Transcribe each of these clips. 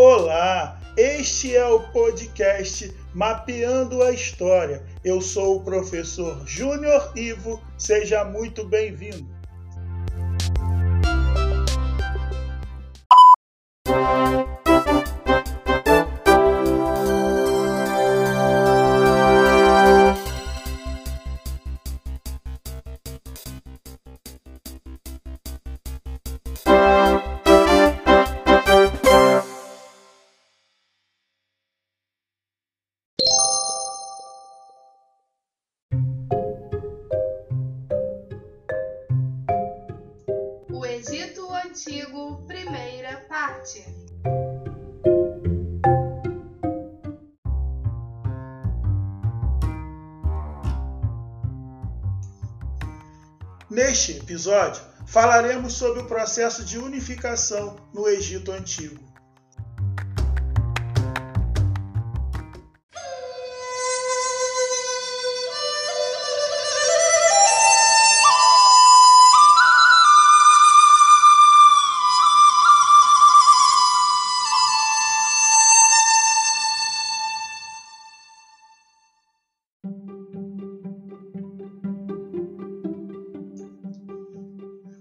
Olá, este é o podcast Mapeando a História. Eu sou o professor Júnior Ivo, seja muito bem-vindo. Antigo, primeira parte. Neste episódio, falaremos sobre o processo de unificação no Egito Antigo.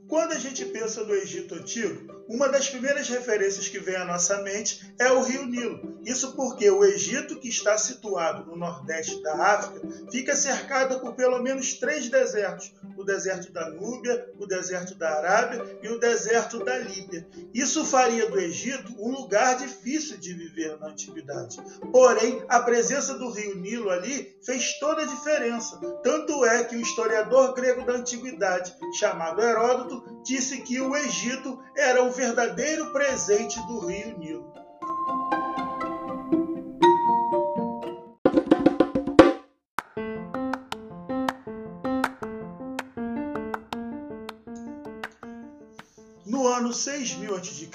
Quando a gente pensa no Egito Antigo, uma das primeiras referências que vem à nossa mente é o rio Nilo. Isso porque o Egito, que está situado no nordeste da África, fica cercado por pelo menos três desertos: o deserto da Núbia, o deserto da Arábia e o deserto da Líbia. Isso faria do Egito um lugar difícil de viver na antiguidade. Porém, a presença do rio Nilo ali fez toda a diferença. Tanto é que o historiador grego da antiguidade, chamado Heródoto, disse que o Egito era o verdadeiro presente do rio Nilo. No ano 6000 a.C.,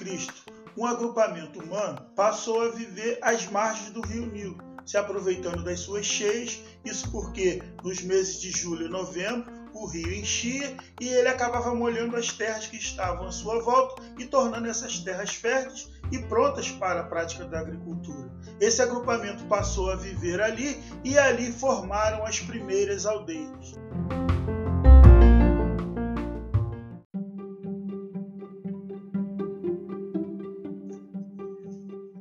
um agrupamento humano passou a viver às margens do rio Nilo, se aproveitando das suas cheias, isso porque nos meses de julho e novembro o rio enchia e ele acabava molhando as terras que estavam à sua volta e tornando essas terras férteis e prontas para a prática da agricultura. Esse agrupamento passou a viver ali e ali formaram as primeiras aldeias.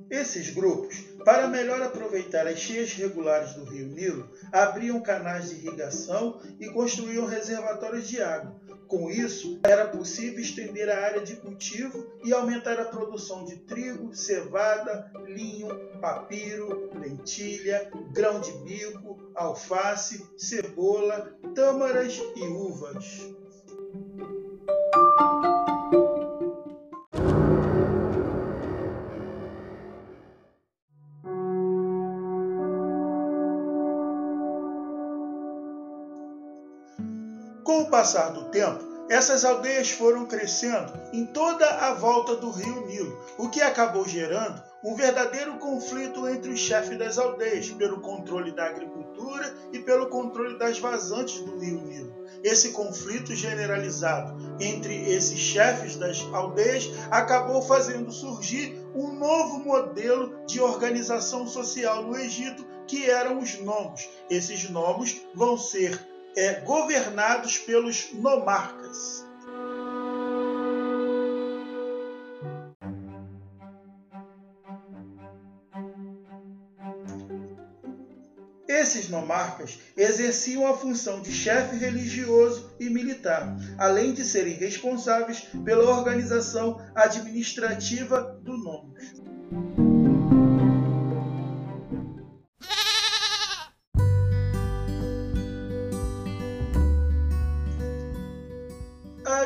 Esses grupos, para melhor aproveitar as cheias regulares do rio Nilo, abriam canais de irrigação e construíam reservatórios de água. Com isso, era possível estender a área de cultivo e aumentar a produção de trigo, cevada, linho, papiro, lentilha, grão de bico, alface, cebola, tâmaras e uvas. Com o passar do tempo, essas aldeias foram crescendo em toda a volta do rio Nilo, o que acabou gerando um verdadeiro conflito entre os chefes das aldeias pelo controle da agricultura e pelo controle das vazantes do rio Nilo. Esse conflito generalizado entre esses chefes das aldeias acabou fazendo surgir um novo modelo de organização social no Egito, que eram os nomos. Esses nomos vão ser é, governados pelos nomarcas. Esses nomarcas exerciam a função de chefe religioso e militar, além de serem responsáveis pela organização administrativa do nome.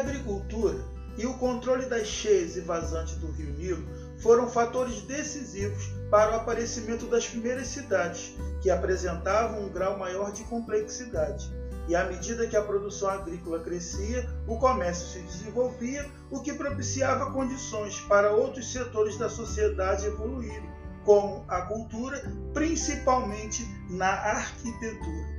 Agricultura e o controle das cheias e vazantes do rio Nilo foram fatores decisivos para o aparecimento das primeiras cidades, que apresentavam um grau maior de complexidade. E à medida que a produção agrícola crescia, o comércio se desenvolvia, o que propiciava condições para outros setores da sociedade evoluírem, como a cultura, principalmente na arquitetura.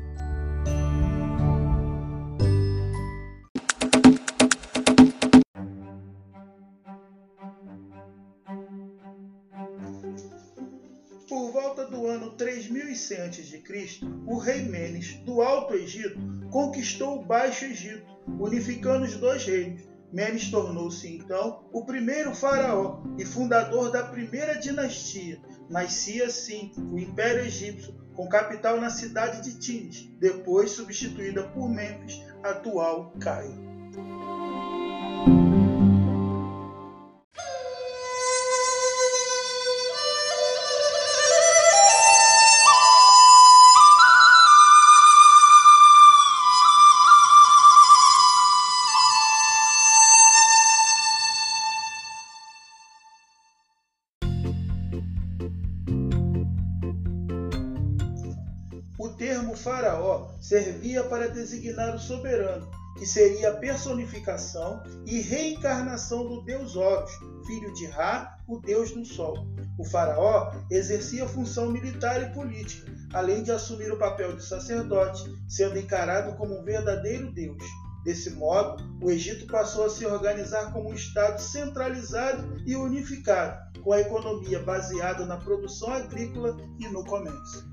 600 a.C., o rei Menes, do Alto Egito, conquistou o Baixo Egito, unificando os dois reinos. Menes tornou-se então o primeiro faraó e fundador da primeira dinastia. Nascia assim o Império Egípcio, com capital na cidade de Tins, depois substituída por Mênfis, atual Cairo. O termo faraó servia para designar o soberano, que seria a personificação e reencarnação do deus Horus, filho de Ra, o deus do sol. O faraó exercia função militar e política, além de assumir o papel de sacerdote, sendo encarado como um verdadeiro deus. Desse modo, o Egito passou a se organizar como um Estado centralizado e unificado, com a economia baseada na produção agrícola e no comércio.